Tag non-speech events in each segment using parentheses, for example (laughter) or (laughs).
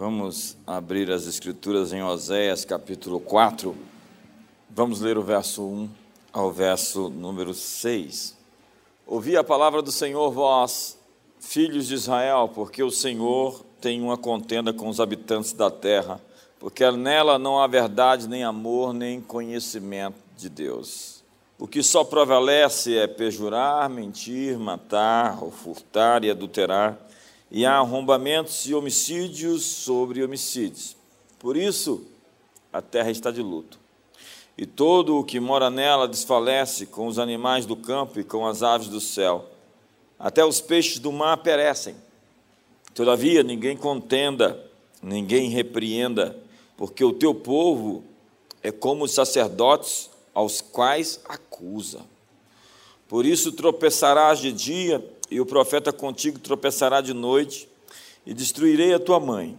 Vamos abrir as Escrituras em Oséias, capítulo 4. Vamos ler o verso 1 ao verso número 6. Ouvi a palavra do Senhor, vós, filhos de Israel, porque o Senhor tem uma contenda com os habitantes da terra, porque nela não há verdade, nem amor, nem conhecimento de Deus. O que só prevalece é perjurar, mentir, matar, ou furtar e adulterar, e há arrombamentos e homicídios sobre homicídios. Por isso, a terra está de luto. E todo o que mora nela desfalece com os animais do campo e com as aves do céu. Até os peixes do mar perecem. Todavia, ninguém contenda, ninguém repreenda, porque o teu povo é como os sacerdotes aos quais acusa. Por isso tropeçarás de dia, e o profeta contigo tropeçará de noite, e destruirei a tua mãe.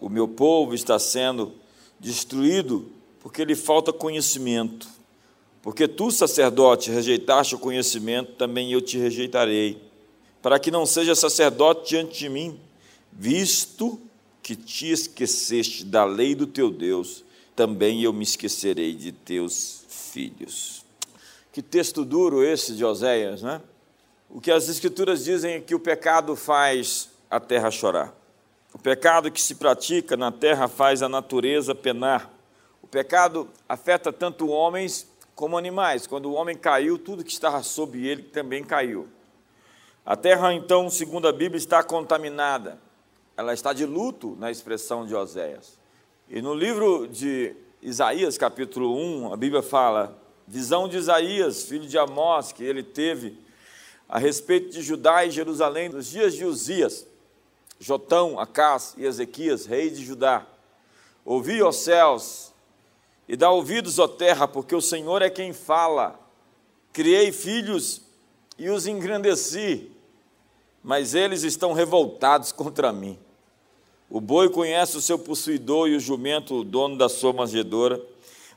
O meu povo está sendo destruído porque lhe falta conhecimento. Porque tu, sacerdote, rejeitaste o conhecimento, também eu te rejeitarei, para que não seja sacerdote diante de mim, visto que te esqueceste da lei do teu Deus, também eu me esquecerei de teus filhos. Que texto duro esse de Oséias, né? O que as Escrituras dizem é que o pecado faz a terra chorar. O pecado que se pratica na terra faz a natureza penar. O pecado afeta tanto homens como animais. Quando o homem caiu, tudo que estava sob ele também caiu. A terra, então, segundo a Bíblia, está contaminada. Ela está de luto, na expressão de Oséias. E no livro de Isaías, capítulo 1, a Bíblia fala: visão de Isaías, filho de Amós, que ele teve a respeito de Judá e Jerusalém nos dias de Uzias, Jotão, Acás e Ezequias, reis de Judá. Ouvi, ó céus, e dá ouvidos, ó terra, porque o Senhor é quem fala. Criei filhos e os engrandeci, mas eles estão revoltados contra mim. O boi conhece o seu possuidor e o jumento o dono da sua manjedoura,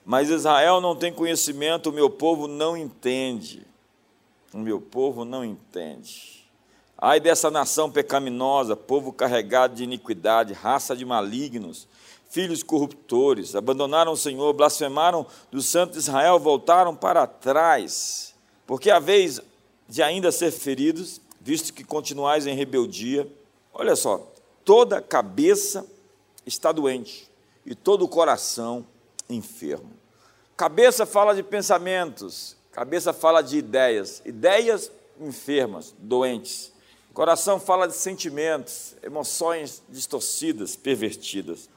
mas Israel não tem conhecimento, o meu povo não entende. O meu povo não entende. Ai dessa nação pecaminosa, povo carregado de iniquidade, raça de malignos, filhos corruptores, abandonaram o Senhor, blasfemaram do santo Israel, voltaram para trás, porque a vez de ainda ser feridos, visto que continuais em rebeldia. Olha só, toda cabeça está doente e todo o coração enfermo. Cabeça fala de pensamentos, cabeça fala de ideias, ideias enfermas, doentes. Coração fala de sentimentos, emoções distorcidas, pervertidas.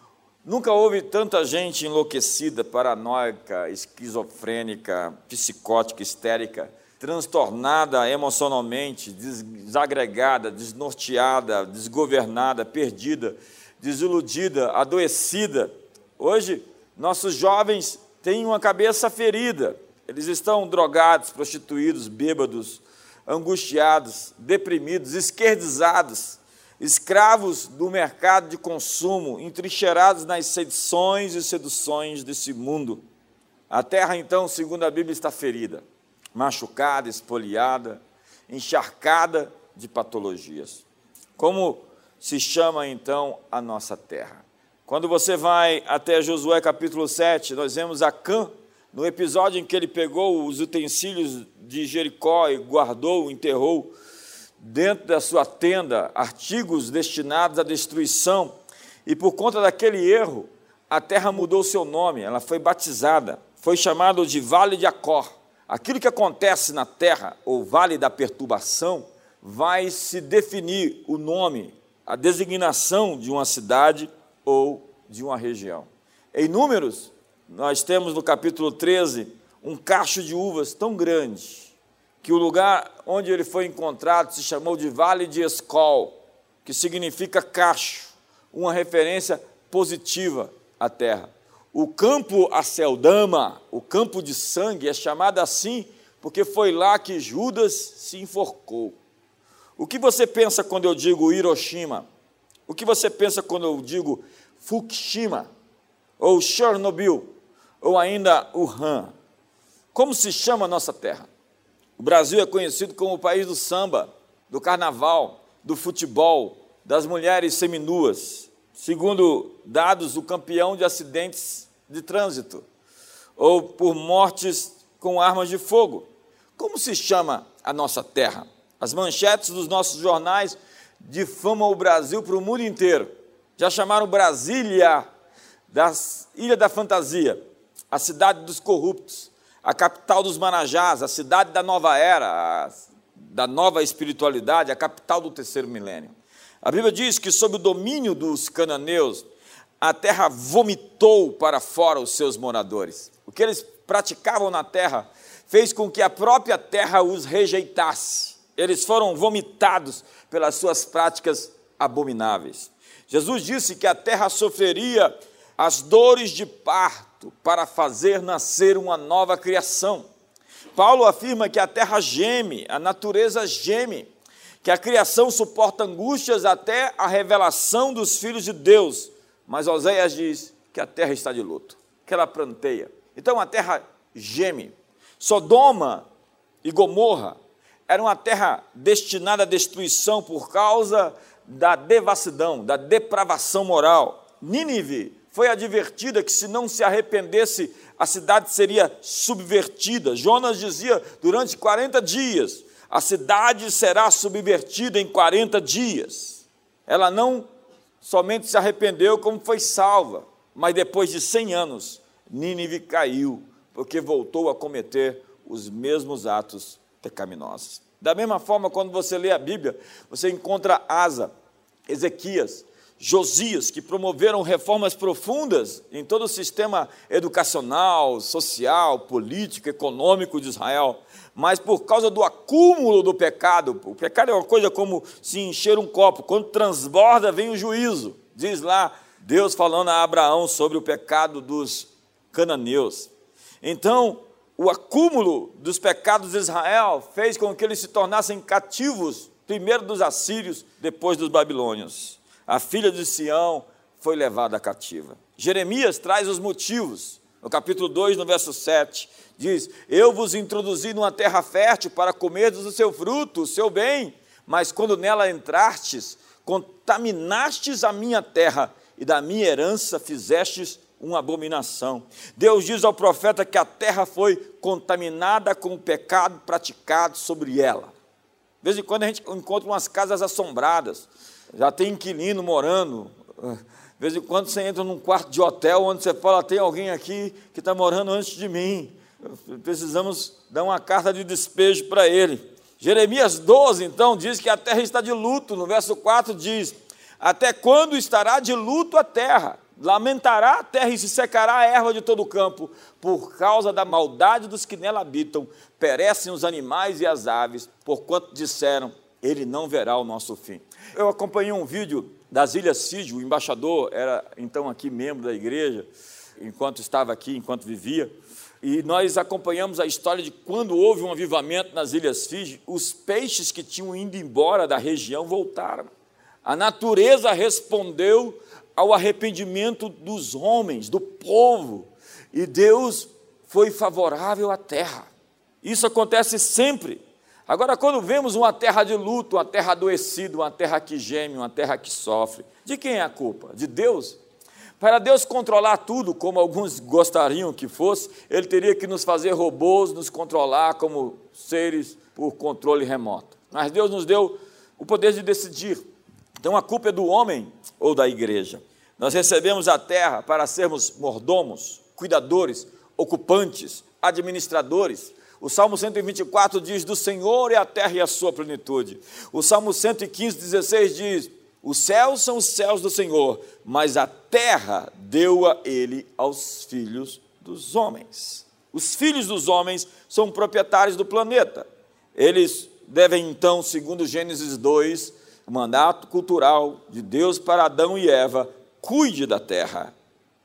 Nunca houve tanta gente enlouquecida, paranoica, esquizofrênica, psicótica, histérica, transtornada emocionalmente, desagregada, desnorteada, desgovernada, perdida, desiludida, adoecida. Hoje, nossos jovens têm uma cabeça ferida. Eles estão drogados, prostituídos, bêbados, angustiados, deprimidos, esquerdizados escravos do mercado de consumo, entrincheirados nas sedições e seduções desse mundo. A terra, então, segundo a Bíblia, está ferida, machucada, espoliada, encharcada de patologias. Como se chama então a nossa terra? Quando você vai até Josué capítulo 7, nós vemos Acã, no episódio em que ele pegou os utensílios de Jericó e guardou, enterrou dentro da sua tenda artigos destinados à destruição, e por conta daquele erro, a terra mudou seu nome, ela foi batizada, foi chamado de Vale de Acor. Aquilo que acontece na terra, ou Vale da Perturbação, vai se definir o nome, a designação de uma cidade ou de uma região. Em números, nós temos no capítulo 13 um cacho de uvas tão grande que o lugar onde ele foi encontrado se chamou de Vale de Escol, que significa cacho, uma referência positiva à terra. O campo Aceldama, o campo de sangue, é chamado assim porque foi lá que Judas se enforcou. O que você pensa quando eu digo Hiroshima? O que você pensa quando eu digo Fukushima? Ou Chernobyl? Ou ainda Wuhan? Como se chama a nossa terra? O Brasil é conhecido como o país do samba, do carnaval, do futebol, das mulheres seminuas. segundo dados, o campeão de acidentes de trânsito, ou por mortes com armas de fogo. Como se chama a nossa terra? As manchetes dos nossos jornais difamam o Brasil para o mundo inteiro. Já chamaram Brasília da Ilha da Fantasia, a cidade dos corruptos, a capital dos Marajás, a cidade da nova era, a, da nova espiritualidade, a capital do terceiro milênio. A Bíblia diz que, sob o domínio dos cananeus, a terra vomitou para fora os seus moradores. O que eles praticavam na terra fez com que a própria terra os rejeitasse. Eles foram vomitados pelas suas práticas abomináveis. Jesus disse que a terra sofreria as dores de parto para fazer nascer uma nova criação. Paulo afirma que a terra geme, a natureza geme, que a criação suporta angústias até a revelação dos filhos de Deus. Mas Oséias diz que a terra está de luto, que ela planteia. Então a terra geme. Sodoma e Gomorra era uma terra destinada à destruição por causa da devassidão, da depravação moral. Nínive foi advertida que se não se arrependesse, a cidade seria subvertida. Jonas dizia: durante 40 dias, a cidade será subvertida em 40 dias. Ela não somente se arrependeu, como foi salva, mas depois de 100 anos, Nínive caiu, porque voltou a cometer os mesmos atos pecaminosos. Da mesma forma, quando você lê a Bíblia, você encontra Asa, Ezequias, Josias, que promoveram reformas profundas em todo o sistema educacional, social, político, econômico de Israel, mas por causa do acúmulo do pecado, o pecado é uma coisa como se encher um copo, quando transborda vem o juízo, diz lá Deus falando a Abraão sobre o pecado dos cananeus. Então, o acúmulo dos pecados de Israel fez com que eles se tornassem cativos, primeiro dos assírios, depois dos babilônios a filha de Sião foi levada cativa. Jeremias traz os motivos. No capítulo 2, no verso 7, diz: Eu vos introduzi numa terra fértil para comerdes o seu fruto, o seu bem, mas quando nela entrastes, contaminastes a minha terra e da minha herança fizestes uma abominação. Deus diz ao profeta que a terra foi contaminada com o pecado praticado sobre ela. De vez em quando a gente encontra umas casas assombradas, já tem inquilino morando. De vez em quando você entra num quarto de hotel onde você fala: tem alguém aqui que está morando antes de mim. Precisamos dar uma carta de despejo para ele. Jeremias 12, então, diz que a terra está de luto. No verso 4 diz: Até quando estará de luto a terra? Lamentará a terra e se secará a erva de todo o campo, por causa da maldade dos que nela habitam. Perecem os animais e as aves, porquanto disseram: Ele não verá o nosso fim. Eu acompanhei um vídeo das Ilhas Fiji, o embaixador era então aqui membro da igreja, enquanto estava aqui, enquanto vivia, e nós acompanhamos a história de quando houve um avivamento nas Ilhas Fiji, os peixes que tinham ido embora da região voltaram. A natureza respondeu ao arrependimento dos homens, do povo, e Deus foi favorável à terra. Isso acontece sempre. Agora, quando vemos uma terra de luto, uma terra adoecida, uma terra que geme, uma terra que sofre, de quem é a culpa? De Deus? Para Deus controlar tudo, como alguns gostariam que fosse, Ele teria que nos fazer robôs, nos controlar como seres por controle remoto. Mas Deus nos deu o poder de decidir. Então a culpa é do homem ou da igreja. Nós recebemos a terra para sermos mordomos, cuidadores, ocupantes, administradores, o Salmo 124 diz: Do Senhor é a terra e a sua plenitude. O Salmo 115, 16 diz: Os céus são os céus do Senhor, mas a terra deu-a ele aos filhos dos homens. Os filhos dos homens são proprietários do planeta. Eles devem, então, segundo Gênesis 2, o mandato cultural de Deus para Adão e Eva: cuide da terra,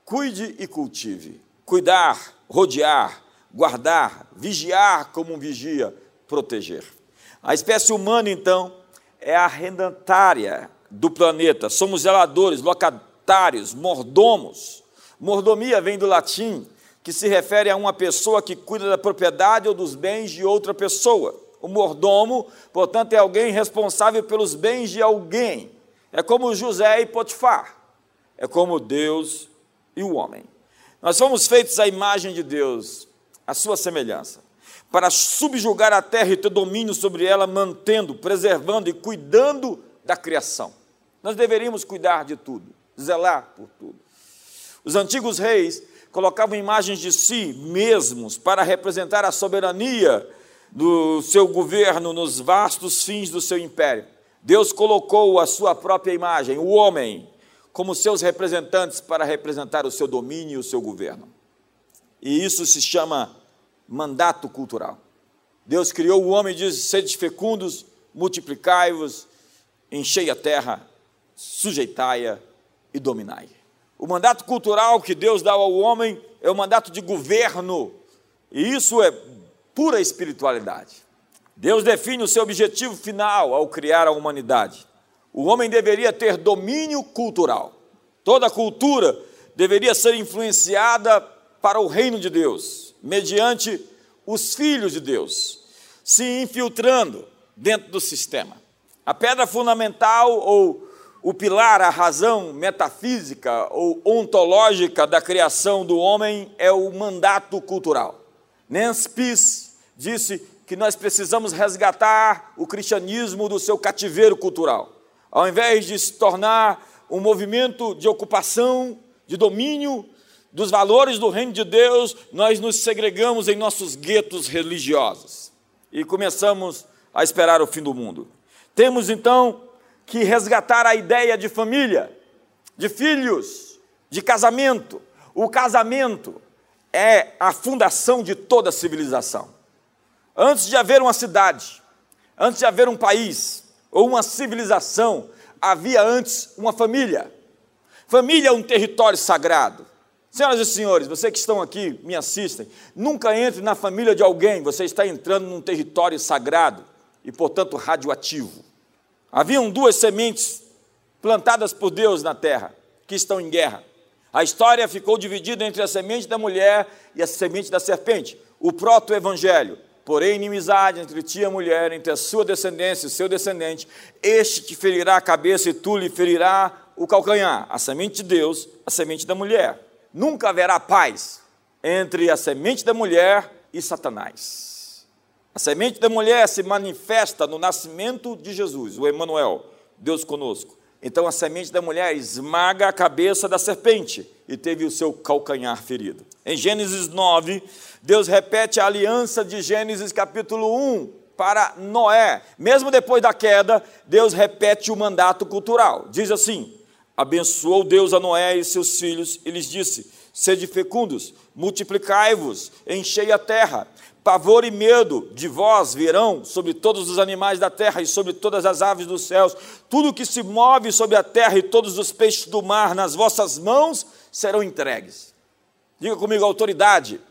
cuide e cultive. Cuidar, rodear, guardar, vigiar como um vigia, proteger. A espécie humana, então, é arrendatária do planeta. Somos zeladores, locatários, mordomos. Mordomia vem do latim, que se refere a uma pessoa que cuida da propriedade ou dos bens de outra pessoa. O mordomo, portanto, é alguém responsável pelos bens de alguém. É como José e Potifar. é como Deus e o homem. Nós fomos feitos à imagem de Deus, à sua semelhança, para subjugar a terra e ter domínio sobre ela, mantendo, preservando e cuidando da criação. Nós deveríamos cuidar de tudo, zelar por tudo. Os antigos reis colocavam imagens de si mesmos para representar a soberania do seu governo nos vastos fins do seu império. Deus colocou a sua própria imagem, o homem, como seus representantes para representar o seu domínio e o seu governo. E isso se chama mandato cultural. Deus criou o homem e diz: sede fecundos, multiplicai-vos, enchei a terra, sujeitai-a e dominai. O mandato cultural que Deus dá ao homem é o mandato de governo, e isso é pura espiritualidade. Deus define o seu objetivo final ao criar a humanidade. O homem deveria ter domínio cultural. Toda cultura deveria ser influenciada para o reino de Deus, mediante os filhos de Deus, se infiltrando dentro do sistema. A pedra fundamental ou o pilar, a razão metafísica ou ontológica da criação do homem é o mandato cultural. Nancy Peace disse que nós precisamos resgatar o cristianismo do seu cativeiro cultural ao invés de se tornar um movimento de ocupação, de domínio dos valores do reino de Deus, nós nos segregamos em nossos guetos religiosos e começamos a esperar o fim do mundo. Temos então que resgatar a ideia de família, de filhos, de casamento. O casamento é a fundação de toda civilização. Antes de haver uma cidade, antes de haver um país, ou uma civilização, havia antes uma família. Família é um território sagrado. Senhoras e senhores, vocês que estão aqui, me assistem, nunca entre na família de alguém, você está entrando num território sagrado e, portanto, radioativo. Haviam duas sementes plantadas por Deus na terra, que estão em guerra. A história ficou dividida entre a semente da mulher e a semente da serpente, o proto-evangelho porém inimizade entre ti e a mulher, entre a sua descendência e o seu descendente, este te ferirá a cabeça e tu lhe ferirá o calcanhar, a semente de Deus, a semente da mulher. Nunca haverá paz entre a semente da mulher e Satanás. A semente da mulher se manifesta no nascimento de Jesus, o Emanuel, Deus conosco. Então a semente da mulher esmaga a cabeça da serpente e teve o seu calcanhar ferido. Em Gênesis 9, Deus repete a aliança de Gênesis capítulo 1 para Noé. Mesmo depois da queda, Deus repete o mandato cultural. Diz assim: Abençoou Deus a Noé e seus filhos e lhes disse: Sede fecundos, multiplicai-vos, enchei a terra. Pavor e medo de vós virão sobre todos os animais da terra e sobre todas as aves dos céus. Tudo que se move sobre a terra e todos os peixes do mar nas vossas mãos serão entregues. Diga comigo, autoridade.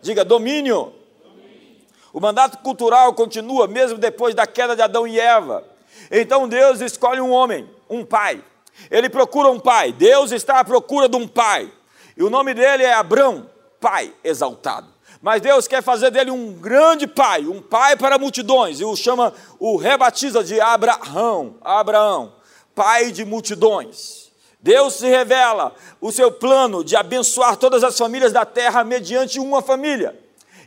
Diga domínio. O mandato cultural continua mesmo depois da queda de Adão e Eva. Então Deus escolhe um homem, um pai. Ele procura um pai. Deus está à procura de um pai. E o nome dele é Abrão, pai exaltado. Mas Deus quer fazer dele um grande pai, um pai para multidões, e o chama, o rebatiza de Abraão, Abraão, pai de multidões. Deus se revela o seu plano de abençoar todas as famílias da terra mediante uma família.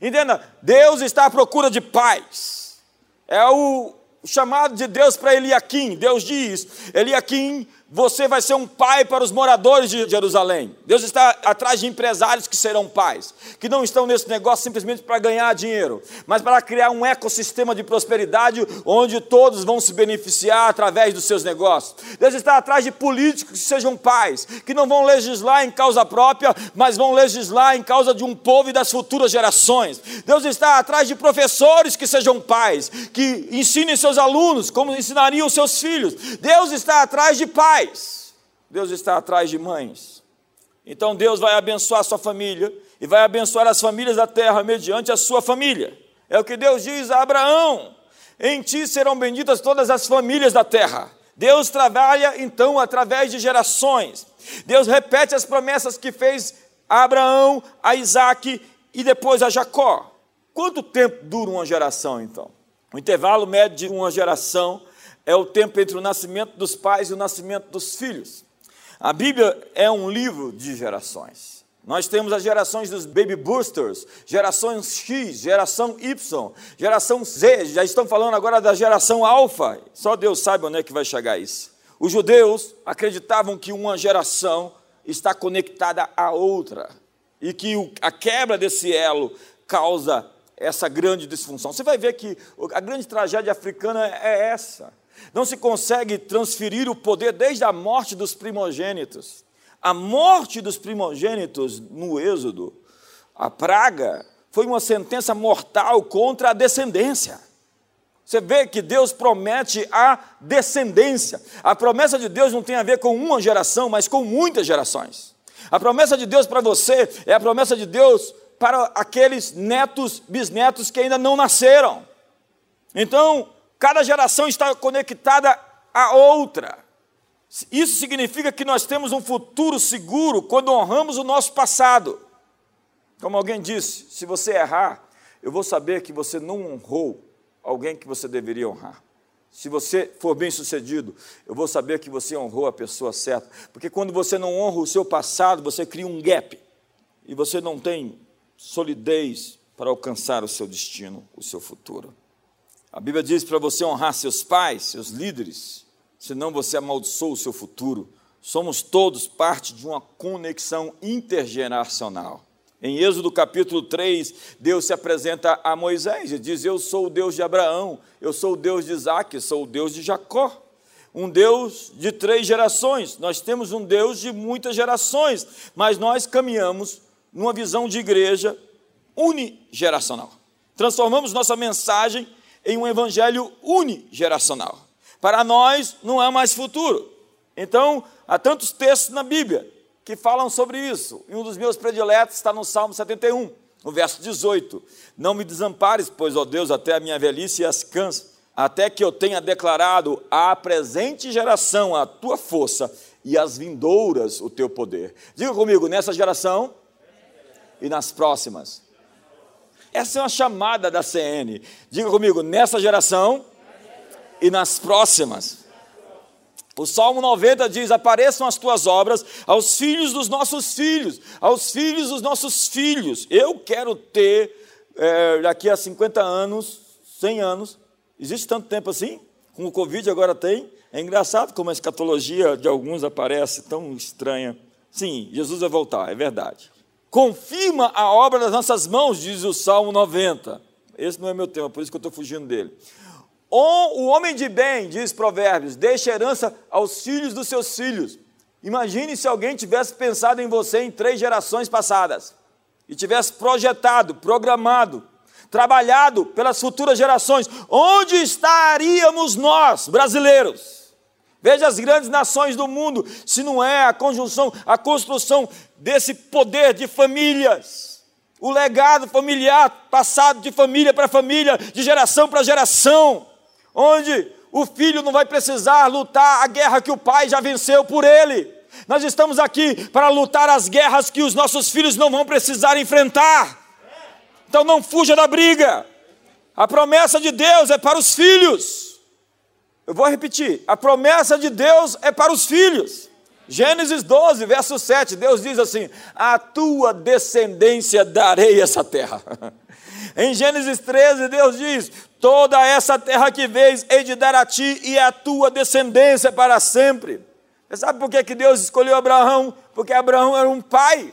Entenda, Deus está à procura de pais. É o chamado de Deus para Eliakim. Deus diz: Eliakim, você vai ser um pai para os moradores de Jerusalém. Deus está atrás de empresários que serão pais, que não estão nesse negócio simplesmente para ganhar dinheiro, mas para criar um ecossistema de prosperidade onde todos vão se beneficiar através dos seus negócios. Deus está atrás de políticos que sejam pais, que não vão legislar em causa própria, mas vão legislar em causa de um povo e das futuras gerações. Deus está atrás de professores que sejam pais, que ensinem seus alunos como ensinariam seus filhos. Deus está atrás de pais pais, Deus está atrás de mães. Então Deus vai abençoar a sua família e vai abençoar as famílias da terra mediante a sua família. É o que Deus diz a Abraão: em ti serão benditas todas as famílias da terra. Deus trabalha então através de gerações. Deus repete as promessas que fez a Abraão, a Isaac e depois a Jacó. Quanto tempo dura uma geração então? O intervalo médio de uma geração é o tempo entre o nascimento dos pais e o nascimento dos filhos. A Bíblia é um livro de gerações. Nós temos as gerações dos baby boosters, geração X, geração Y, geração Z, já estão falando agora da geração alfa. Só Deus sabe onde é que vai chegar isso. Os judeus acreditavam que uma geração está conectada à outra e que a quebra desse elo causa essa grande disfunção. Você vai ver que a grande tragédia africana é essa. Não se consegue transferir o poder desde a morte dos primogênitos. A morte dos primogênitos no Êxodo, a praga, foi uma sentença mortal contra a descendência. Você vê que Deus promete a descendência. A promessa de Deus não tem a ver com uma geração, mas com muitas gerações. A promessa de Deus para você é a promessa de Deus para aqueles netos, bisnetos que ainda não nasceram. Então, cada geração está conectada à outra. Isso significa que nós temos um futuro seguro quando honramos o nosso passado. Como alguém disse, se você errar, eu vou saber que você não honrou alguém que você deveria honrar. Se você for bem sucedido, eu vou saber que você honrou a pessoa certa. Porque quando você não honra o seu passado, você cria um gap. E você não tem solidez para alcançar o seu destino, o seu futuro. A Bíblia diz para você honrar seus pais, seus líderes, senão você amaldiçoa o seu futuro. Somos todos parte de uma conexão intergeracional. Em Êxodo capítulo 3, Deus se apresenta a Moisés e diz: Eu sou o Deus de Abraão, eu sou o Deus de Isaac, sou o Deus de Jacó. Um Deus de três gerações. Nós temos um Deus de muitas gerações, mas nós caminhamos numa visão de igreja unigeracional. Transformamos nossa mensagem em um evangelho unigeracional. Para nós não é mais futuro. Então, há tantos textos na Bíblia que falam sobre isso. E um dos meus prediletos está no Salmo 71, no verso 18. Não me desampares, pois, ó Deus, até a minha velhice e as canso, até que eu tenha declarado à presente geração a tua força e às vindouras o teu poder. Diga comigo, nessa geração e nas próximas. Essa é uma chamada da CN. Diga comigo, nessa geração e nas próximas. O Salmo 90 diz: Apareçam as tuas obras aos filhos dos nossos filhos, aos filhos dos nossos filhos. Eu quero ter, é, daqui a 50 anos, 100 anos, existe tanto tempo assim? Com o Covid agora tem. É engraçado como a escatologia de alguns aparece tão estranha. Sim, Jesus vai voltar, é verdade confirma a obra das nossas mãos, diz o Salmo 90. Esse não é meu tema, por isso que eu estou fugindo dele. O homem de bem, diz Provérbios, deixa herança aos filhos dos seus filhos. Imagine se alguém tivesse pensado em você em três gerações passadas e tivesse projetado, programado, trabalhado pelas futuras gerações. Onde estaríamos nós, brasileiros? Veja as grandes nações do mundo, se não é a conjunção, a construção desse poder de famílias, o legado familiar passado de família para família, de geração para geração, onde o filho não vai precisar lutar a guerra que o pai já venceu por ele. Nós estamos aqui para lutar as guerras que os nossos filhos não vão precisar enfrentar. Então não fuja da briga. A promessa de Deus é para os filhos. Eu vou repetir: a promessa de Deus é para os filhos. Gênesis 12, verso 7, Deus diz assim: A tua descendência darei essa terra. (laughs) em Gênesis 13, Deus diz: Toda essa terra que vês, hei de dar a ti e a tua descendência para sempre. Você sabe por que, que Deus escolheu Abraão? Porque Abraão era um pai.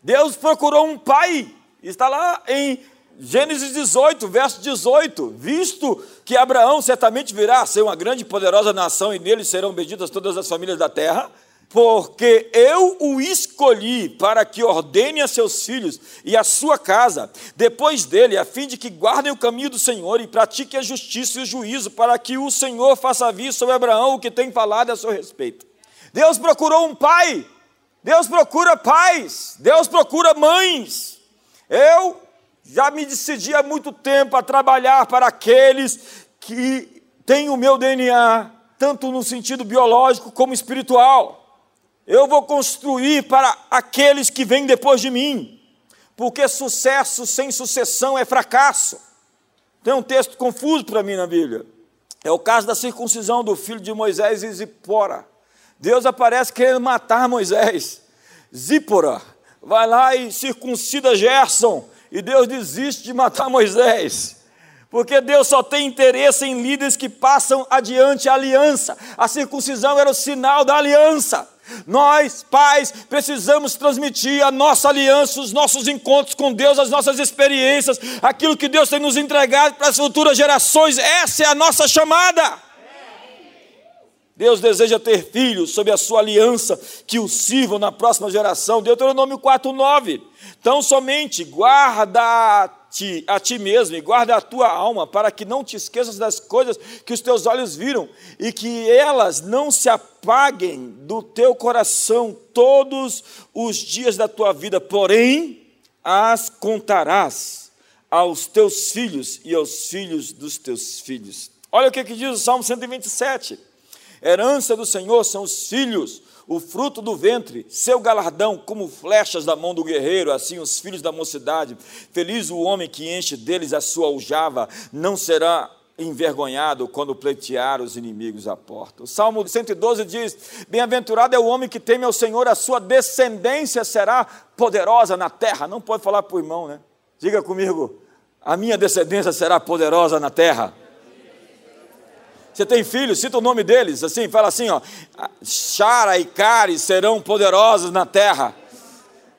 Deus procurou um pai. Está lá em Gênesis 18, verso 18: Visto que Abraão certamente virá a ser uma grande e poderosa nação, e nele serão benditas todas as famílias da terra, porque eu o escolhi para que ordene a seus filhos e a sua casa, depois dele, a fim de que guardem o caminho do Senhor e pratiquem a justiça e o juízo, para que o Senhor faça vir sobre Abraão o que tem falado a seu respeito. Deus procurou um pai, Deus procura pais, Deus procura mães. Eu já me decidi há muito tempo a trabalhar para aqueles que têm o meu DNA, tanto no sentido biológico como espiritual. Eu vou construir para aqueles que vêm depois de mim, porque sucesso sem sucessão é fracasso. Tem um texto confuso para mim na Bíblia. É o caso da circuncisão do filho de Moisés e Zipora. Deus aparece querendo matar Moisés. Zípora vai lá e circuncida Gerson, e Deus desiste de matar Moisés. Porque Deus só tem interesse em líderes que passam adiante a aliança. A circuncisão era o sinal da aliança. Nós, pais, precisamos transmitir a nossa aliança, os nossos encontros com Deus, as nossas experiências, aquilo que Deus tem nos entregado para as futuras gerações. Essa é a nossa chamada. Deus deseja ter filhos sob a sua aliança que o sirvam na próxima geração. Deuteronômio 4:9. Então somente guarda ti, a ti mesmo e guarda a tua alma para que não te esqueças das coisas que os teus olhos viram e que elas não se apaguem do teu coração todos os dias da tua vida, porém as contarás aos teus filhos e aos filhos dos teus filhos. Olha o que, que diz o Salmo 127. Herança do Senhor são os filhos, o fruto do ventre, seu galardão, como flechas da mão do guerreiro, assim os filhos da mocidade. Feliz o homem que enche deles a sua aljava, não será envergonhado quando pleitear os inimigos à porta. O Salmo 112 diz: Bem-aventurado é o homem que teme ao Senhor, a sua descendência será poderosa na terra. Não pode falar para o irmão, né? Diga comigo: a minha descendência será poderosa na terra. Você tem filhos, cita o nome deles, assim, fala assim, ó, Shara e Cari serão poderosos na terra.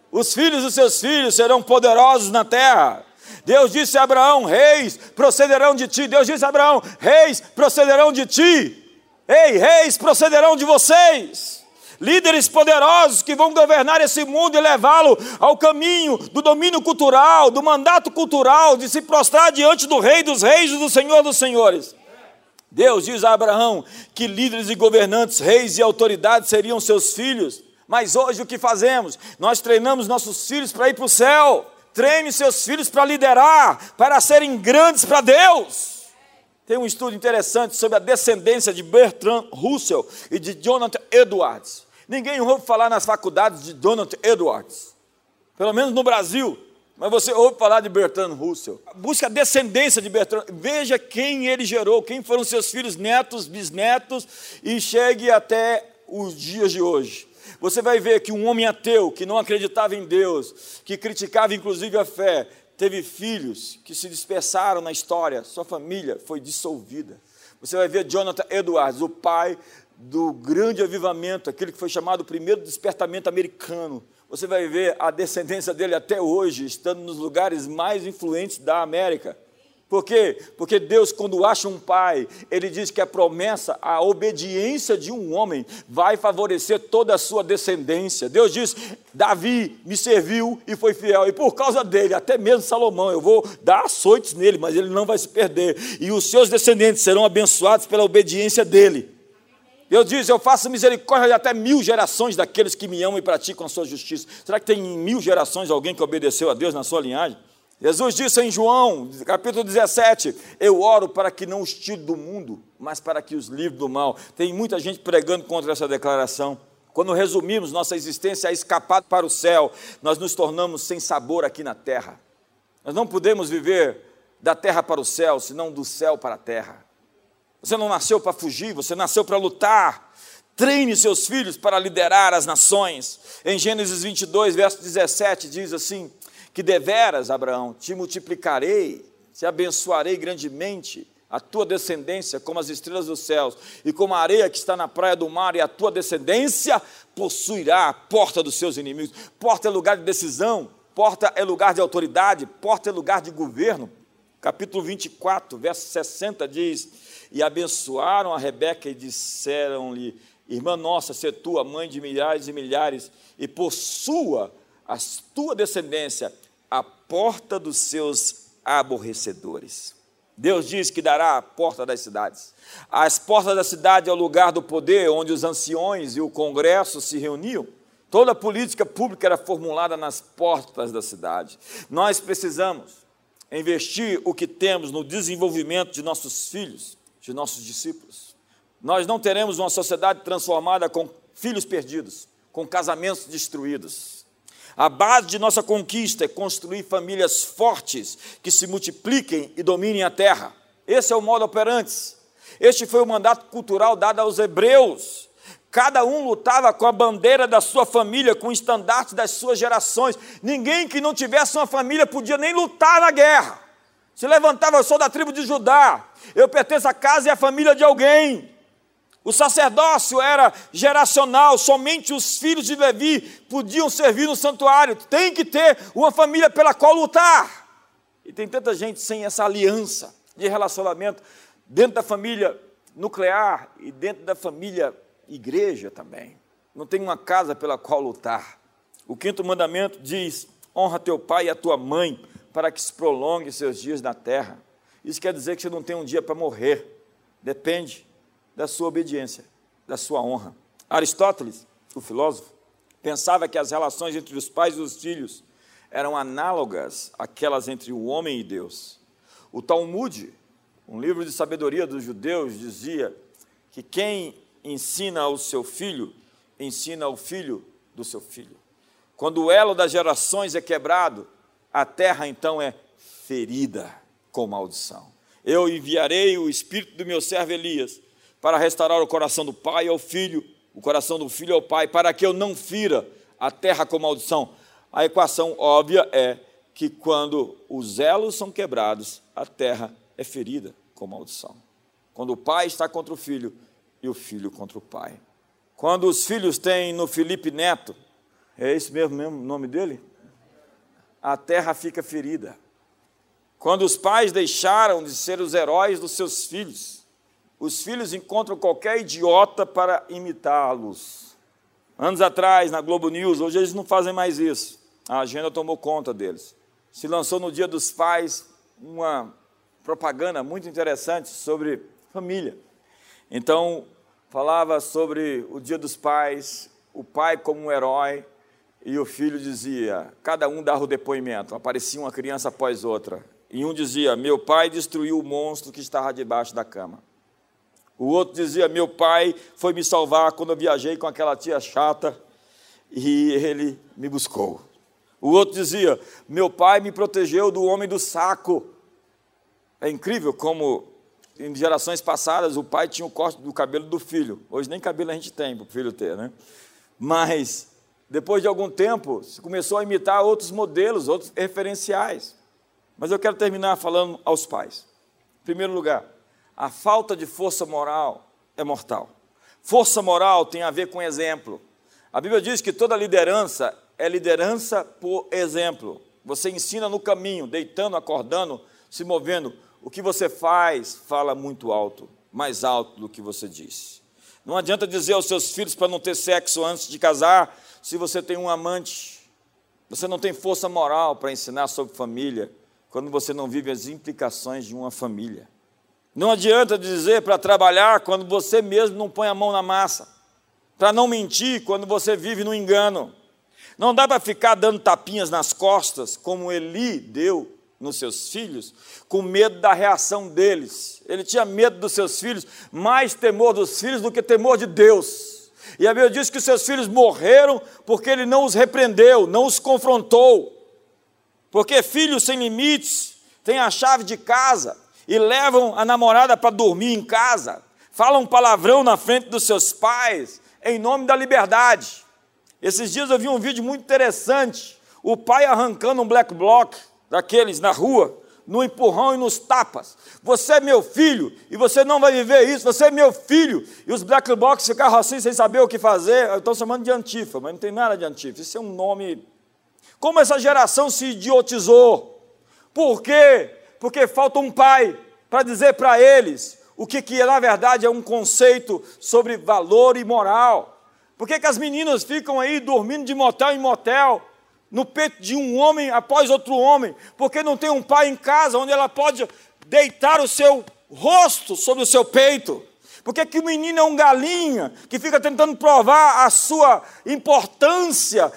Os filhos dos seus filhos serão poderosos na terra. Deus disse a Abraão: Reis procederão de ti. Deus disse a Abraão: Reis procederão de ti. Ei, reis procederão de vocês. Líderes poderosos que vão governar esse mundo e levá-lo ao caminho do domínio cultural, do mandato cultural, de se prostrar diante do Rei dos Reis e do Senhor dos Senhores. Deus diz a Abraão que líderes e governantes, reis e autoridades seriam seus filhos. Mas hoje o que fazemos? Nós treinamos nossos filhos para ir para o céu. Treine seus filhos para liderar, para serem grandes para Deus. Tem um estudo interessante sobre a descendência de Bertrand Russell e de Jonathan Edwards. Ninguém ouve falar nas faculdades de Jonathan Edwards. Pelo menos no Brasil, mas você ouve falar de Bertrand Russell. Busca a descendência de Bertrand. Veja quem ele gerou, quem foram seus filhos, netos, bisnetos, e chegue até os dias de hoje. Você vai ver que um homem ateu, que não acreditava em Deus, que criticava inclusive a fé, teve filhos que se dispersaram na história, sua família foi dissolvida. Você vai ver Jonathan Edwards, o pai do grande avivamento, aquele que foi chamado o primeiro despertamento americano você vai ver a descendência dele até hoje, estando nos lugares mais influentes da América. Por quê? Porque Deus, quando acha um pai, ele diz que a promessa, a obediência de um homem, vai favorecer toda a sua descendência. Deus diz: Davi me serviu e foi fiel, e por causa dele, até mesmo Salomão, eu vou dar açoites nele, mas ele não vai se perder, e os seus descendentes serão abençoados pela obediência dele. Deus diz: Eu faço misericórdia de até mil gerações daqueles que me amam e praticam a sua justiça. Será que tem em mil gerações alguém que obedeceu a Deus na sua linhagem? Jesus disse em João, capítulo 17: Eu oro para que não os tire do mundo, mas para que os livre do mal. Tem muita gente pregando contra essa declaração. Quando resumimos nossa existência a escapar para o céu, nós nos tornamos sem sabor aqui na terra. Nós não podemos viver da terra para o céu, senão do céu para a terra. Você não nasceu para fugir, você nasceu para lutar. Treine seus filhos para liderar as nações. Em Gênesis 22, verso 17, diz assim: Que deveras, Abraão, te multiplicarei, te abençoarei grandemente, a tua descendência como as estrelas dos céus, e como a areia que está na praia do mar, e a tua descendência possuirá a porta dos seus inimigos. Porta é lugar de decisão, porta é lugar de autoridade, porta é lugar de governo. Capítulo 24, verso 60 diz: e abençoaram a Rebeca e disseram-lhe: Irmã nossa, ser tu a mãe de milhares e milhares, e possua a tua descendência a porta dos seus aborrecedores. Deus diz que dará a porta das cidades. As portas da cidade é o lugar do poder, onde os anciões e o congresso se reuniam. Toda a política pública era formulada nas portas da cidade. Nós precisamos investir o que temos no desenvolvimento de nossos filhos, de nossos discípulos. Nós não teremos uma sociedade transformada com filhos perdidos, com casamentos destruídos. A base de nossa conquista é construir famílias fortes que se multipliquem e dominem a terra. Esse é o modo operante. Este foi o mandato cultural dado aos hebreus Cada um lutava com a bandeira da sua família, com o estandarte das suas gerações. Ninguém que não tivesse uma família podia nem lutar na guerra. Se levantava, eu sou da tribo de Judá, eu pertenço à casa e à família de alguém. O sacerdócio era geracional, somente os filhos de Levi podiam servir no santuário. Tem que ter uma família pela qual lutar. E tem tanta gente sem essa aliança de relacionamento dentro da família nuclear e dentro da família igreja também. Não tem uma casa pela qual lutar. O quinto mandamento diz: honra teu pai e a tua mãe, para que se prolongue seus dias na terra. Isso quer dizer que você não tem um dia para morrer. Depende da sua obediência, da sua honra. Aristóteles, o filósofo, pensava que as relações entre os pais e os filhos eram análogas àquelas entre o homem e Deus. O Talmud, um livro de sabedoria dos judeus, dizia que quem ensina ao seu filho, ensina ao filho do seu filho. Quando o elo das gerações é quebrado, a terra então é ferida com maldição. Eu enviarei o espírito do meu servo Elias para restaurar o coração do pai ao filho, o coração do filho ao pai, para que eu não fira a terra com maldição. A equação óbvia é que quando os elos são quebrados, a terra é ferida com maldição. Quando o pai está contra o filho, e o filho contra o pai. Quando os filhos têm no Felipe Neto, é esse mesmo, mesmo nome dele? A terra fica ferida. Quando os pais deixaram de ser os heróis dos seus filhos, os filhos encontram qualquer idiota para imitá-los. Anos atrás, na Globo News, hoje eles não fazem mais isso. A agenda tomou conta deles. Se lançou no Dia dos Pais uma propaganda muito interessante sobre família. Então, falava sobre o dia dos pais, o pai como um herói, e o filho dizia, cada um dava o depoimento, aparecia uma criança após outra. E um dizia: Meu pai destruiu o monstro que estava debaixo da cama. O outro dizia: Meu pai foi me salvar quando eu viajei com aquela tia chata e ele me buscou. O outro dizia: Meu pai me protegeu do homem do saco. É incrível como em gerações passadas, o pai tinha o corte do cabelo do filho. Hoje nem cabelo a gente tem para o filho ter, né? Mas, depois de algum tempo, se começou a imitar outros modelos, outros referenciais. Mas eu quero terminar falando aos pais. Em primeiro lugar, a falta de força moral é mortal. Força moral tem a ver com exemplo. A Bíblia diz que toda liderança é liderança por exemplo. Você ensina no caminho, deitando, acordando, se movendo o que você faz fala muito alto, mais alto do que você diz. Não adianta dizer aos seus filhos para não ter sexo antes de casar, se você tem um amante. Você não tem força moral para ensinar sobre família, quando você não vive as implicações de uma família. Não adianta dizer para trabalhar quando você mesmo não põe a mão na massa. Para não mentir quando você vive no engano. Não dá para ficar dando tapinhas nas costas, como Eli deu nos seus filhos, com medo da reação deles. Ele tinha medo dos seus filhos, mais temor dos filhos do que temor de Deus. E a Bíblia diz que os seus filhos morreram porque ele não os repreendeu, não os confrontou. Porque filhos sem limites têm a chave de casa e levam a namorada para dormir em casa, falam palavrão na frente dos seus pais, em nome da liberdade. Esses dias eu vi um vídeo muito interessante, o pai arrancando um black block daqueles na rua, no empurrão e nos tapas. Você é meu filho e você não vai viver isso. Você é meu filho. E os black box ficaram assim sem saber o que fazer. Estão chamando de antifa, mas não tem nada de antifa. Isso é um nome. Como essa geração se idiotizou? Por quê? Porque falta um pai para dizer para eles o que, que na verdade é um conceito sobre valor e moral. Por que, que as meninas ficam aí dormindo de motel em motel? No peito de um homem após outro homem, porque não tem um pai em casa onde ela pode deitar o seu rosto sobre o seu peito. Porque que o menino é um galinha que fica tentando provar a sua importância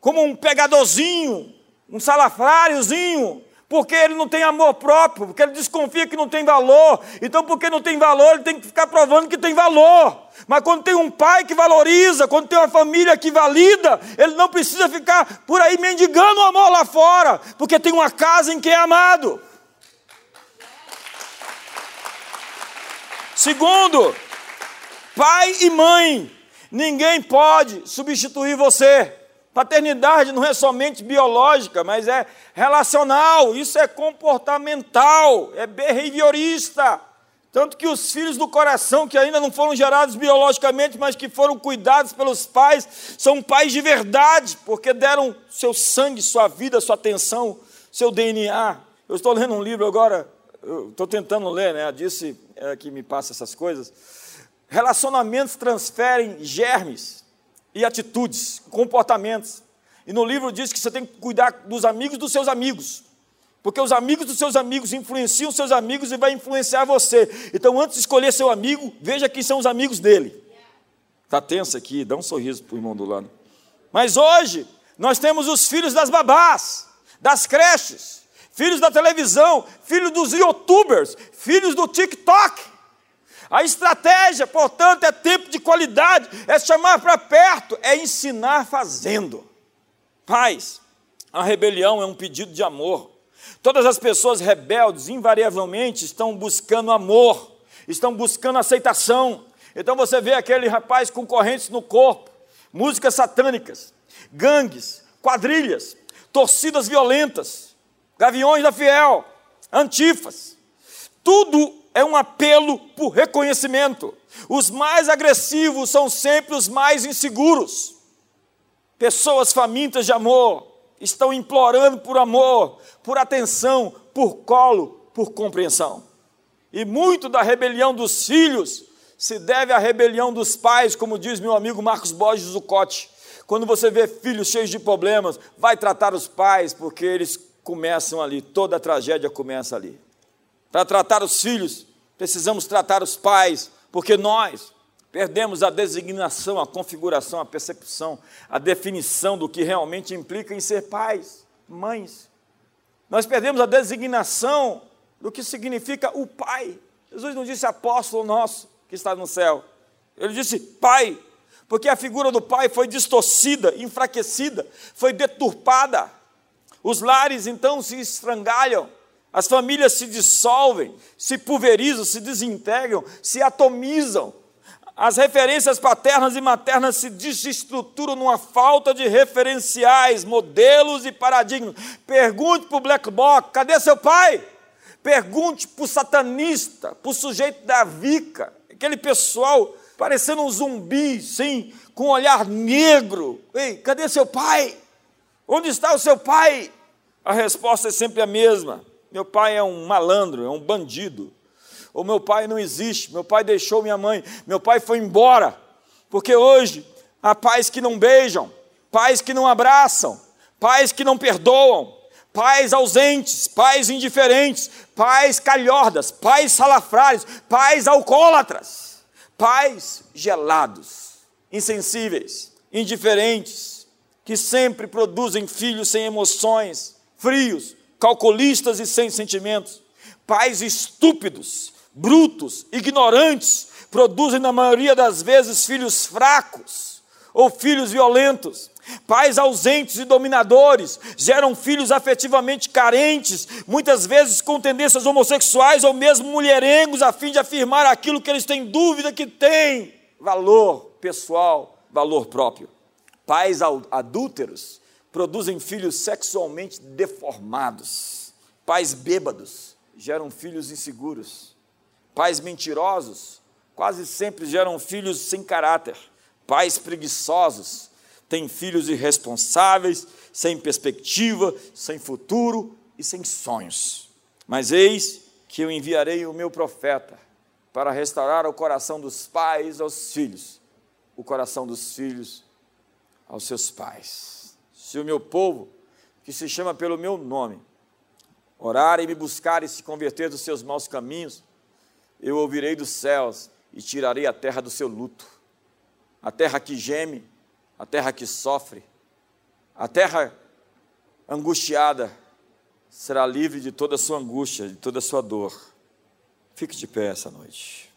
como um pegadorzinho, um salafráriozinho, porque ele não tem amor próprio, porque ele desconfia que não tem valor. Então, porque não tem valor, ele tem que ficar provando que tem valor. Mas quando tem um pai que valoriza, quando tem uma família que valida, ele não precisa ficar por aí mendigando o amor lá fora, porque tem uma casa em que é amado. Segundo, pai e mãe Ninguém pode substituir você. Paternidade não é somente biológica, mas é relacional, isso é comportamental, é behaviorista. Tanto que os filhos do coração, que ainda não foram gerados biologicamente, mas que foram cuidados pelos pais, são pais de verdade, porque deram seu sangue, sua vida, sua atenção, seu DNA. Eu estou lendo um livro agora, estou tentando ler, né? A disse é, que me passa essas coisas. Relacionamentos transferem germes e atitudes, comportamentos. E no livro diz que você tem que cuidar dos amigos dos seus amigos. Porque os amigos dos seus amigos influenciam seus amigos e vai influenciar você. Então, antes de escolher seu amigo, veja quem são os amigos dele. Está tenso aqui, dá um sorriso para o irmão do lado. Mas hoje, nós temos os filhos das babás, das creches, filhos da televisão, filhos dos youtubers, filhos do TikTok. A estratégia, portanto, é tempo de qualidade, é chamar para perto, é ensinar fazendo. Pais, a rebelião é um pedido de amor. Todas as pessoas rebeldes, invariavelmente, estão buscando amor, estão buscando aceitação. Então você vê aquele rapaz com correntes no corpo, músicas satânicas, gangues, quadrilhas, torcidas violentas, gaviões da fiel, antifas. Tudo é um apelo por reconhecimento. Os mais agressivos são sempre os mais inseguros. Pessoas famintas de amor estão implorando por amor, por atenção, por colo, por compreensão. E muito da rebelião dos filhos se deve à rebelião dos pais, como diz meu amigo Marcos Borges Zucotti. Quando você vê filhos cheios de problemas, vai tratar os pais, porque eles começam ali, toda a tragédia começa ali. Para tratar os filhos, precisamos tratar os pais, porque nós perdemos a designação, a configuração, a percepção, a definição do que realmente implica em ser pais, mães. Nós perdemos a designação do que significa o pai. Jesus não disse apóstolo nosso que está no céu. Ele disse pai, porque a figura do pai foi distorcida, enfraquecida, foi deturpada. Os lares então se estrangalham as famílias se dissolvem, se pulverizam, se desintegram, se atomizam. As referências paternas e maternas se desestruturam numa falta de referenciais, modelos e paradigmas. Pergunte para o black box: cadê seu pai? Pergunte para o satanista, para o sujeito da vica, aquele pessoal parecendo um zumbi, sim, com um olhar negro. Ei, cadê seu pai? Onde está o seu pai? A resposta é sempre a mesma meu pai é um malandro, é um bandido. Ou meu pai não existe, meu pai deixou minha mãe, meu pai foi embora. Porque hoje há pais que não beijam, pais que não abraçam, pais que não perdoam, pais ausentes, pais indiferentes, pais calhordas, pais salafrários, pais alcoólatras, pais gelados, insensíveis, indiferentes, que sempre produzem filhos sem emoções, frios, calculistas e sem sentimentos. Pais estúpidos, brutos, ignorantes, produzem na maioria das vezes filhos fracos ou filhos violentos. Pais ausentes e dominadores geram filhos afetivamente carentes, muitas vezes com tendências homossexuais ou mesmo mulherengos, a fim de afirmar aquilo que eles têm dúvida que tem valor pessoal, valor próprio. Pais adúlteros produzem filhos sexualmente deformados. Pais bêbados geram filhos inseguros. Pais mentirosos quase sempre geram filhos sem caráter. Pais preguiçosos têm filhos irresponsáveis, sem perspectiva, sem futuro e sem sonhos. Mas eis que eu enviarei o meu profeta para restaurar o coração dos pais aos filhos, o coração dos filhos aos seus pais se o meu povo, que se chama pelo meu nome, orar e me buscar e se converter dos seus maus caminhos, eu ouvirei dos céus e tirarei a terra do seu luto, a terra que geme, a terra que sofre, a terra angustiada será livre de toda a sua angústia, de toda a sua dor. Fique de pé essa noite.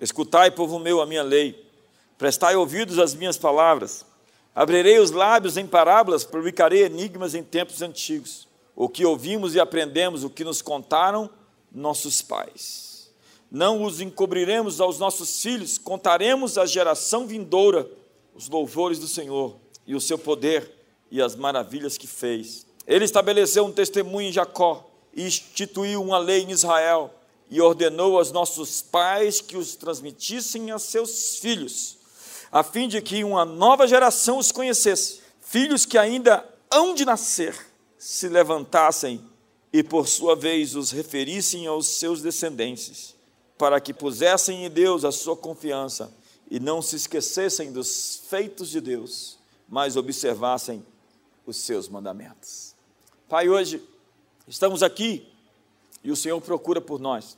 Escutai, povo meu, a minha lei, prestai ouvidos às minhas palavras. Abrirei os lábios em parábolas, publicarei enigmas em tempos antigos. O que ouvimos e aprendemos, o que nos contaram nossos pais. não os encobriremos aos nossos filhos, contaremos à geração vindoura os louvores do Senhor e o seu poder e as maravilhas que fez. Ele estabeleceu um testemunho em Jacó e instituiu uma lei em Israel e ordenou aos nossos pais que os transmitissem a seus filhos, a fim de que uma nova geração os conhecesse. Filhos que ainda hão de nascer se levantassem e, por sua vez, os referissem aos seus descendentes, para que pusessem em Deus a sua confiança e não se esquecessem dos feitos de Deus, mas observassem os seus mandamentos. Pai, hoje estamos aqui e o Senhor procura por nós.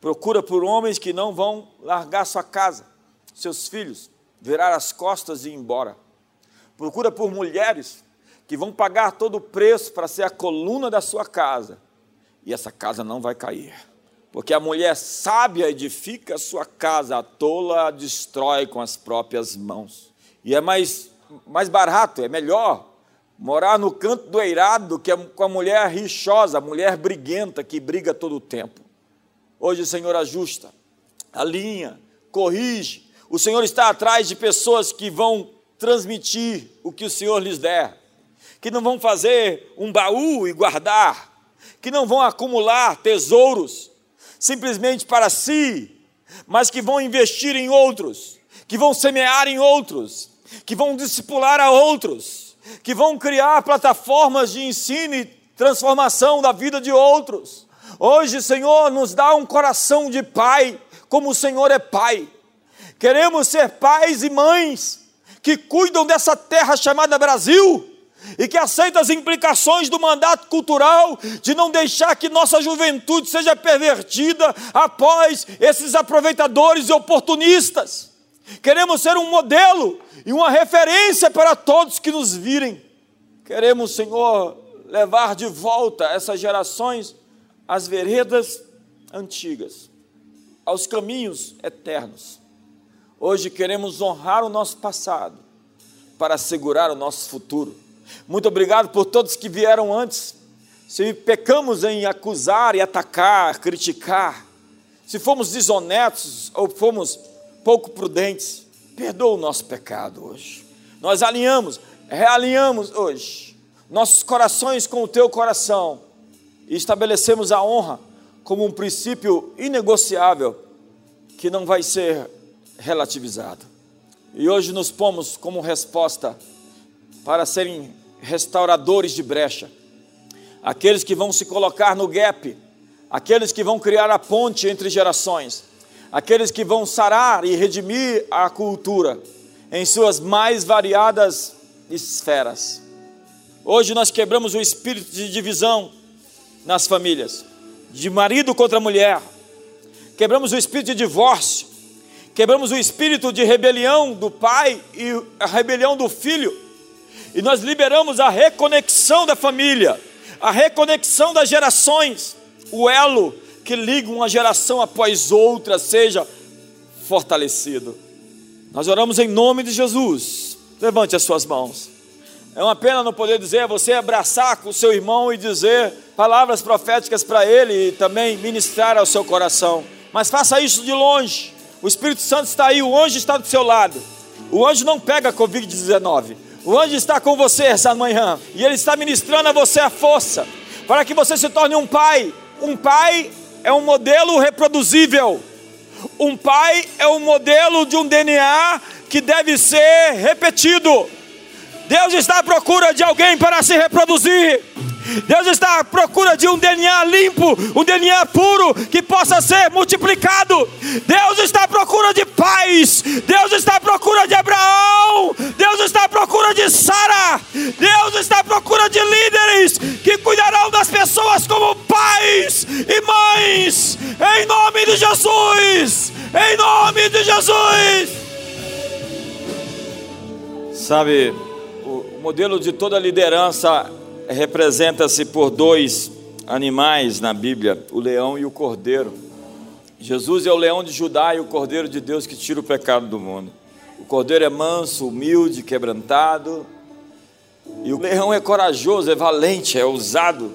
Procura por homens que não vão largar sua casa, seus filhos, virar as costas e ir embora. Procura por mulheres que vão pagar todo o preço para ser a coluna da sua casa. E essa casa não vai cair. Porque a mulher sábia edifica a sua casa, a tola a destrói com as próprias mãos. E é mais, mais barato, é melhor morar no canto do eirado do que com a mulher rixosa, a mulher briguenta que briga todo o tempo. Hoje o Senhor ajusta, alinha, corrige. O Senhor está atrás de pessoas que vão transmitir o que o Senhor lhes der, que não vão fazer um baú e guardar, que não vão acumular tesouros, simplesmente para si, mas que vão investir em outros, que vão semear em outros, que vão discipular a outros, que vão criar plataformas de ensino e transformação da vida de outros. Hoje, Senhor, nos dá um coração de pai, como o Senhor é pai. Queremos ser pais e mães que cuidam dessa terra chamada Brasil e que aceita as implicações do mandato cultural de não deixar que nossa juventude seja pervertida após esses aproveitadores e oportunistas. Queremos ser um modelo e uma referência para todos que nos virem. Queremos, Senhor, levar de volta essas gerações às veredas antigas, aos caminhos eternos. Hoje queremos honrar o nosso passado para assegurar o nosso futuro. Muito obrigado por todos que vieram antes. Se pecamos em acusar e atacar, criticar, se fomos desonestos ou fomos pouco prudentes, perdoa o nosso pecado hoje. Nós alinhamos, realinhamos hoje nossos corações com o teu coração e estabelecemos a honra como um princípio inegociável que não vai ser relativizado. E hoje nos pomos como resposta para serem restauradores de brecha, aqueles que vão se colocar no gap, aqueles que vão criar a ponte entre gerações, aqueles que vão sarar e redimir a cultura em suas mais variadas esferas. Hoje nós quebramos o espírito de divisão nas famílias, de marido contra mulher, quebramos o espírito de divórcio, quebramos o espírito de rebelião do pai e a rebelião do filho e nós liberamos a reconexão da família, a reconexão das gerações, o elo que liga uma geração após outra seja fortalecido. Nós oramos em nome de Jesus. Levante as suas mãos. É uma pena não poder dizer, você abraçar com o seu irmão e dizer palavras proféticas para ele e também ministrar ao seu coração. Mas faça isso de longe. O Espírito Santo está aí, o anjo está do seu lado. O anjo não pega Covid-19. O anjo está com você essa manhã e ele está ministrando a você a força para que você se torne um pai. Um pai é um modelo reproduzível. Um pai é um modelo de um DNA que deve ser repetido. Deus está à procura de alguém para se reproduzir. Deus está à procura de um DNA limpo, um DNA puro que possa ser multiplicado. Deus está à procura de paz. Deus está à procura de Abraão. Deus está à procura de Sara. Deus está à procura de líderes que cuidarão das pessoas como pais e mães. Em nome de Jesus. Em nome de Jesus. Sabe, o modelo de toda liderança representa-se por dois animais na Bíblia, o leão e o cordeiro. Jesus é o leão de Judá e o cordeiro de Deus que tira o pecado do mundo. O cordeiro é manso, humilde, quebrantado. E o leão é corajoso, é valente, é ousado.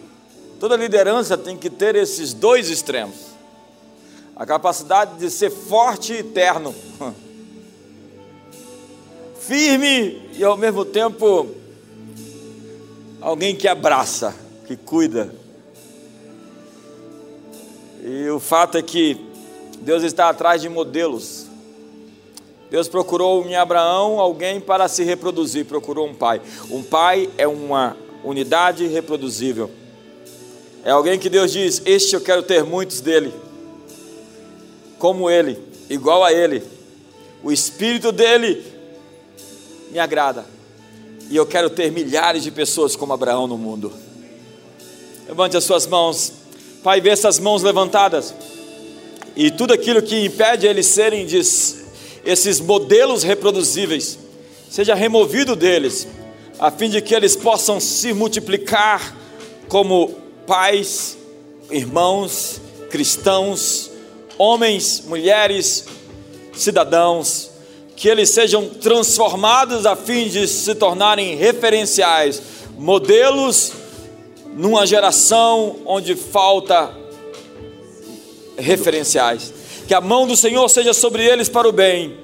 Toda liderança tem que ter esses dois extremos. a capacidade de ser forte e eterno, (laughs) firme e ao mesmo tempo alguém que abraça, que cuida. E o fato é que Deus está atrás de modelos. Deus procurou em Abraão alguém para se reproduzir, procurou um pai. Um pai é uma unidade reproduzível. É alguém que Deus diz: Este eu quero ter muitos dele, como ele, igual a ele. O espírito dele me agrada. E eu quero ter milhares de pessoas como Abraão no mundo. Levante as suas mãos. Pai, vê essas mãos levantadas. E tudo aquilo que impede eles serem esses modelos reproduzíveis, seja removido deles, a fim de que eles possam se multiplicar como pais, irmãos, cristãos, homens, mulheres, cidadãos, que eles sejam transformados a fim de se tornarem referenciais, modelos numa geração onde falta referenciais. Que a mão do Senhor seja sobre eles para o bem,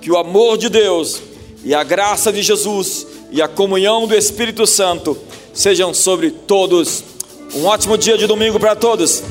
que o amor de Deus e a graça de Jesus e a comunhão do Espírito Santo sejam sobre todos. Um ótimo dia de domingo para todos.